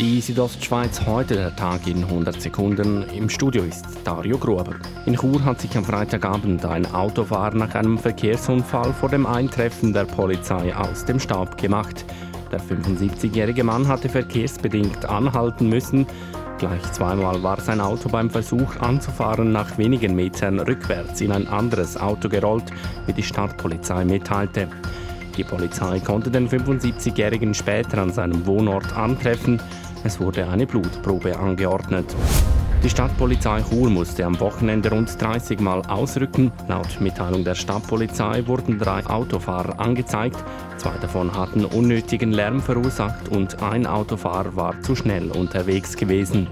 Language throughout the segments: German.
Die Südostschweiz heute der Tag in 100 Sekunden. Im Studio ist Dario Gruber. In Chur hat sich am Freitagabend ein Autofahrer nach einem Verkehrsunfall vor dem Eintreffen der Polizei aus dem Staub gemacht. Der 75-jährige Mann hatte verkehrsbedingt anhalten müssen. Gleich zweimal war sein Auto beim Versuch anzufahren nach wenigen Metern rückwärts in ein anderes Auto gerollt, wie die Stadtpolizei mitteilte. Die Polizei konnte den 75-Jährigen später an seinem Wohnort antreffen. Es wurde eine Blutprobe angeordnet. Die Stadtpolizei Chur musste am Wochenende rund 30 Mal ausrücken. Laut Mitteilung der Stadtpolizei wurden drei Autofahrer angezeigt. Zwei davon hatten unnötigen Lärm verursacht und ein Autofahrer war zu schnell unterwegs gewesen.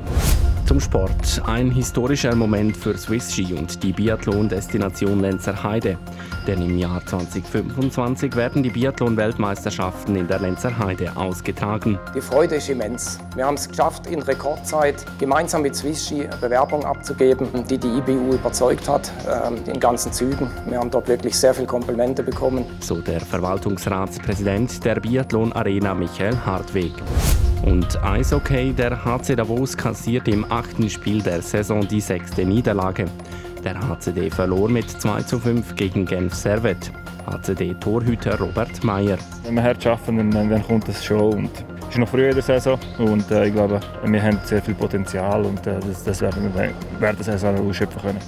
Zum Sport. Ein historischer Moment für Swiss Ski und die Biathlon-Destination Lenzer Heide. Denn im Jahr 2025 werden die Biathlon-Weltmeisterschaften in der Lenzer Heide ausgetragen. Die Freude ist immens. Wir haben es geschafft, in Rekordzeit gemeinsam mit Swiss Ski eine Bewerbung abzugeben, die die IBU überzeugt hat, äh, in ganzen Zügen. Wir haben dort wirklich sehr viele Komplimente bekommen. So der Verwaltungsratspräsident der Biathlon Arena Michael Hartweg. Und Eishockey, der HC Davos kassiert im achten Spiel der Saison die sechste Niederlage. Der HCD verlor mit 2 zu 5 gegen Genf Servet. HCD-Torhüter Robert Meyer. Wenn wir hart arbeiten, dann, dann kommt das schon. Und es ist noch früh in der Saison und äh, ich glaube, wir haben sehr viel Potenzial und äh, das, das, werden wir während der Saison ausschöpfen können.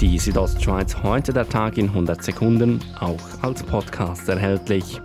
Die Südostschweiz heute der Tag in 100 Sekunden, auch als Podcast erhältlich.